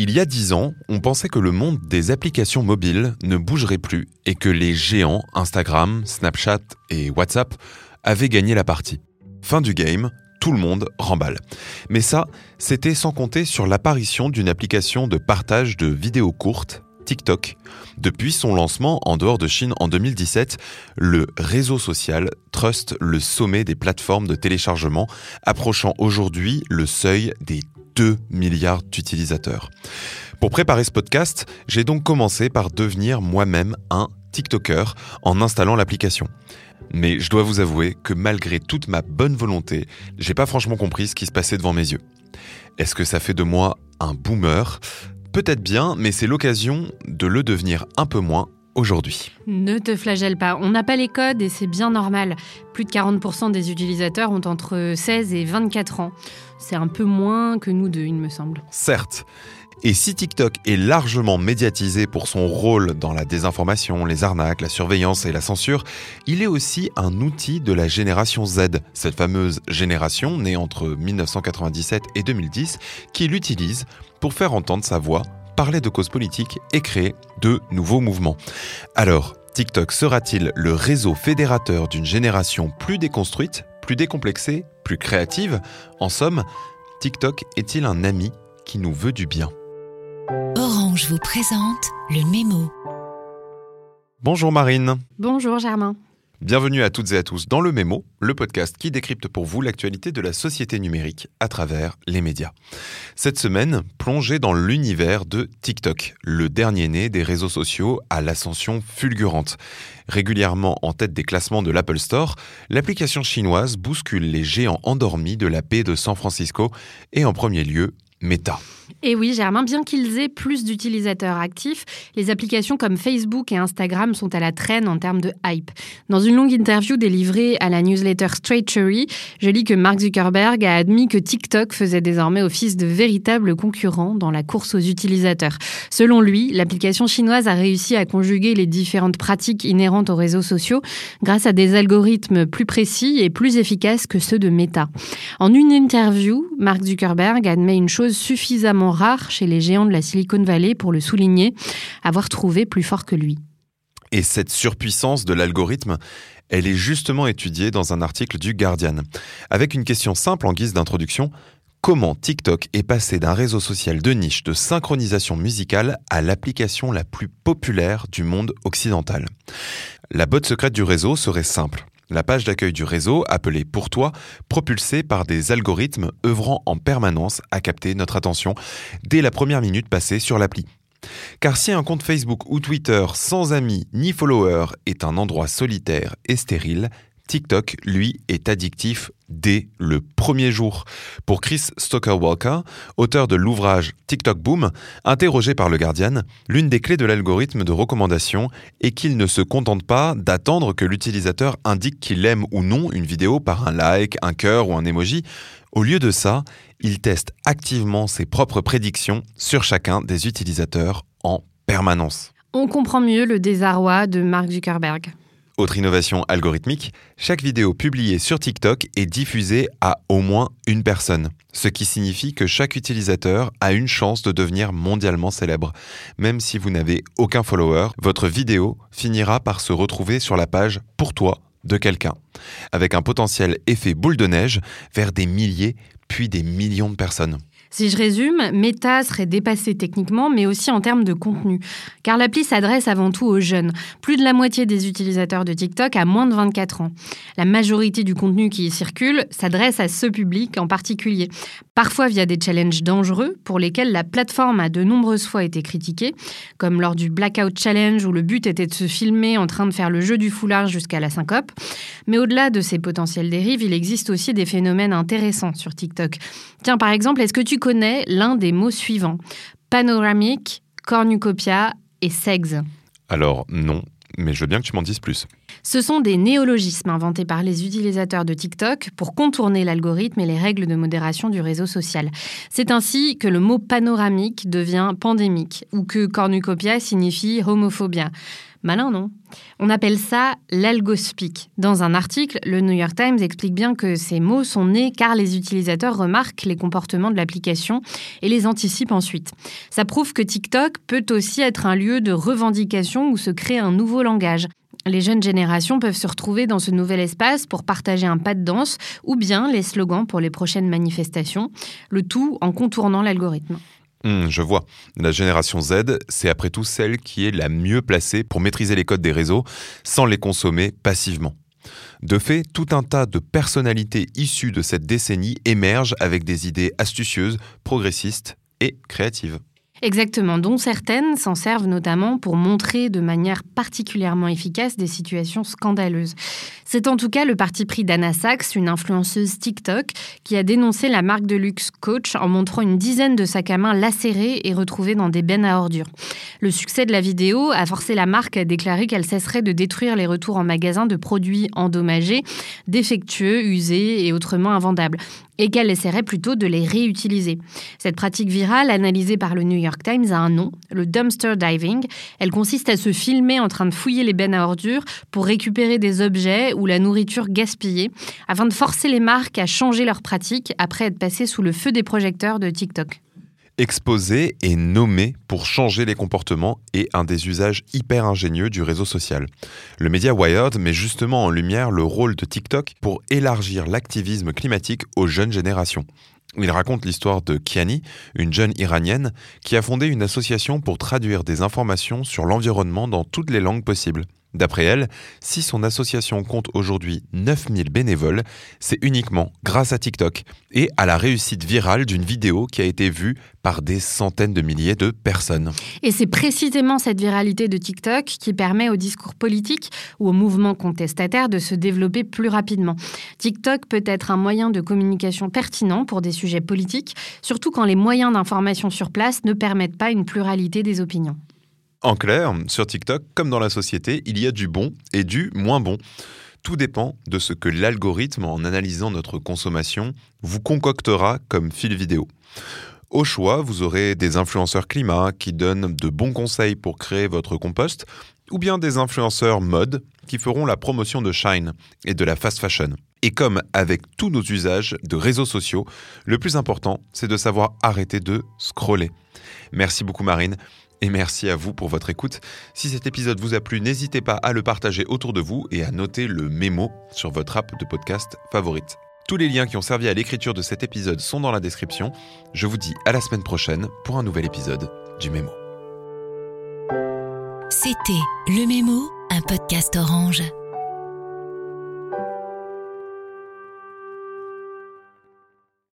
Il y a dix ans, on pensait que le monde des applications mobiles ne bougerait plus et que les géants Instagram, Snapchat et WhatsApp avaient gagné la partie. Fin du game, tout le monde remballe. Mais ça, c'était sans compter sur l'apparition d'une application de partage de vidéos courtes, TikTok. Depuis son lancement en dehors de Chine en 2017, le réseau social truste le sommet des plateformes de téléchargement, approchant aujourd'hui le seuil des 2 milliards d'utilisateurs. Pour préparer ce podcast, j'ai donc commencé par devenir moi-même un TikToker en installant l'application. Mais je dois vous avouer que malgré toute ma bonne volonté, j'ai pas franchement compris ce qui se passait devant mes yeux. Est-ce que ça fait de moi un boomer? Peut-être bien, mais c'est l'occasion de le devenir un peu moins aujourd'hui. Ne te flagelle pas, on n'a pas les codes et c'est bien normal. Plus de 40% des utilisateurs ont entre 16 et 24 ans. C'est un peu moins que nous deux, il me semble. Certes. Et si TikTok est largement médiatisé pour son rôle dans la désinformation, les arnaques, la surveillance et la censure, il est aussi un outil de la génération Z, cette fameuse génération née entre 1997 et 2010, qui l'utilise pour faire entendre sa voix, parler de causes politiques et créer de nouveaux mouvements. Alors, TikTok sera-t-il le réseau fédérateur d'une génération plus déconstruite, plus décomplexée, plus créative? En somme, TikTok est-il un ami qui nous veut du bien? Orange vous présente le mémo. Bonjour Marine. Bonjour Germain. Bienvenue à toutes et à tous dans le Mémo, le podcast qui décrypte pour vous l'actualité de la société numérique à travers les médias. Cette semaine, plongée dans l'univers de TikTok, le dernier né des réseaux sociaux à l'ascension fulgurante. Régulièrement en tête des classements de l'Apple Store, l'application chinoise bouscule les géants endormis de la paix de San Francisco et en premier lieu Meta. Et oui, Germain, bien qu'ils aient plus d'utilisateurs actifs, les applications comme Facebook et Instagram sont à la traîne en termes de hype. Dans une longue interview délivrée à la newsletter Straight Cherry, je lis que Mark Zuckerberg a admis que TikTok faisait désormais office de véritable concurrent dans la course aux utilisateurs. Selon lui, l'application chinoise a réussi à conjuguer les différentes pratiques inhérentes aux réseaux sociaux grâce à des algorithmes plus précis et plus efficaces que ceux de Meta. En une interview, Mark Zuckerberg admet une chose suffisamment rare chez les géants de la Silicon Valley pour le souligner, avoir trouvé plus fort que lui. Et cette surpuissance de l'algorithme, elle est justement étudiée dans un article du Guardian, avec une question simple en guise d'introduction. Comment TikTok est passé d'un réseau social de niche de synchronisation musicale à l'application la plus populaire du monde occidental? La botte secrète du réseau serait simple la page d'accueil du réseau, appelée Pour toi, propulsée par des algorithmes œuvrant en permanence à capter notre attention dès la première minute passée sur l'appli. Car si un compte Facebook ou Twitter sans amis ni followers est un endroit solitaire et stérile, TikTok, lui, est addictif dès le premier jour. Pour Chris Stoker-Walker, auteur de l'ouvrage TikTok Boom, interrogé par le Guardian, l'une des clés de l'algorithme de recommandation est qu'il ne se contente pas d'attendre que l'utilisateur indique qu'il aime ou non une vidéo par un like, un cœur ou un emoji. Au lieu de ça, il teste activement ses propres prédictions sur chacun des utilisateurs en permanence. On comprend mieux le désarroi de Mark Zuckerberg. Autre innovation algorithmique, chaque vidéo publiée sur TikTok est diffusée à au moins une personne, ce qui signifie que chaque utilisateur a une chance de devenir mondialement célèbre. Même si vous n'avez aucun follower, votre vidéo finira par se retrouver sur la page pour toi de quelqu'un, avec un potentiel effet boule de neige vers des milliers puis des millions de personnes. Si je résume, Meta serait dépassé techniquement, mais aussi en termes de contenu. Car l'appli s'adresse avant tout aux jeunes. Plus de la moitié des utilisateurs de TikTok a moins de 24 ans. La majorité du contenu qui y circule s'adresse à ce public en particulier. Parfois via des challenges dangereux pour lesquels la plateforme a de nombreuses fois été critiquée, comme lors du Blackout Challenge où le but était de se filmer en train de faire le jeu du foulard jusqu'à la syncope. Mais au-delà de ces potentielles dérives, il existe aussi des phénomènes intéressants sur TikTok. Tiens, par exemple, est-ce que tu connais l'un des mots suivants Panoramique, cornucopia et sexe Alors non, mais je veux bien que tu m'en dises plus. Ce sont des néologismes inventés par les utilisateurs de TikTok pour contourner l'algorithme et les règles de modération du réseau social. C'est ainsi que le mot panoramique devient pandémique ou que cornucopia signifie homophobia. Malin, non? On appelle ça l'algospeak. Dans un article, le New York Times explique bien que ces mots sont nés car les utilisateurs remarquent les comportements de l'application et les anticipent ensuite. Ça prouve que TikTok peut aussi être un lieu de revendication où se crée un nouveau langage. Les jeunes générations peuvent se retrouver dans ce nouvel espace pour partager un pas de danse ou bien les slogans pour les prochaines manifestations, le tout en contournant l'algorithme. Hmm, je vois. La génération Z, c'est après tout celle qui est la mieux placée pour maîtriser les codes des réseaux sans les consommer passivement. De fait, tout un tas de personnalités issues de cette décennie émergent avec des idées astucieuses, progressistes et créatives. Exactement, dont certaines s'en servent notamment pour montrer de manière particulièrement efficace des situations scandaleuses. C'est en tout cas le parti pris d'Anna Sachs, une influenceuse TikTok, qui a dénoncé la marque de luxe Coach en montrant une dizaine de sacs à main lacérés et retrouvés dans des bennes à ordures. Le succès de la vidéo a forcé la marque à déclarer qu'elle cesserait de détruire les retours en magasin de produits endommagés, défectueux, usés et autrement invendables et qu'elle essaierait plutôt de les réutiliser. Cette pratique virale, analysée par le New York Times, a un nom, le dumpster diving. Elle consiste à se filmer en train de fouiller les bennes à ordures pour récupérer des objets ou la nourriture gaspillée, afin de forcer les marques à changer leur pratique après être passées sous le feu des projecteurs de TikTok exposé et nommé pour changer les comportements et un des usages hyper ingénieux du réseau social. Le média Wired met justement en lumière le rôle de TikTok pour élargir l'activisme climatique aux jeunes générations. Il raconte l'histoire de Kiani, une jeune iranienne qui a fondé une association pour traduire des informations sur l'environnement dans toutes les langues possibles. D'après elle, si son association compte aujourd'hui 9000 bénévoles, c'est uniquement grâce à TikTok et à la réussite virale d'une vidéo qui a été vue par des centaines de milliers de personnes. Et c'est précisément cette viralité de TikTok qui permet au discours politique ou au mouvement contestataire de se développer plus rapidement. TikTok peut être un moyen de communication pertinent pour des sujets politiques, surtout quand les moyens d'information sur place ne permettent pas une pluralité des opinions. En clair, sur TikTok, comme dans la société, il y a du bon et du moins bon. Tout dépend de ce que l'algorithme, en analysant notre consommation, vous concoctera comme fil vidéo. Au choix, vous aurez des influenceurs climat qui donnent de bons conseils pour créer votre compost, ou bien des influenceurs mode qui feront la promotion de Shine et de la fast fashion. Et comme avec tous nos usages de réseaux sociaux, le plus important, c'est de savoir arrêter de scroller. Merci beaucoup Marine. Et merci à vous pour votre écoute. Si cet épisode vous a plu, n'hésitez pas à le partager autour de vous et à noter le mémo sur votre app de podcast favorite. Tous les liens qui ont servi à l'écriture de cet épisode sont dans la description. Je vous dis à la semaine prochaine pour un nouvel épisode du mémo. C'était Le Mémo, un podcast orange.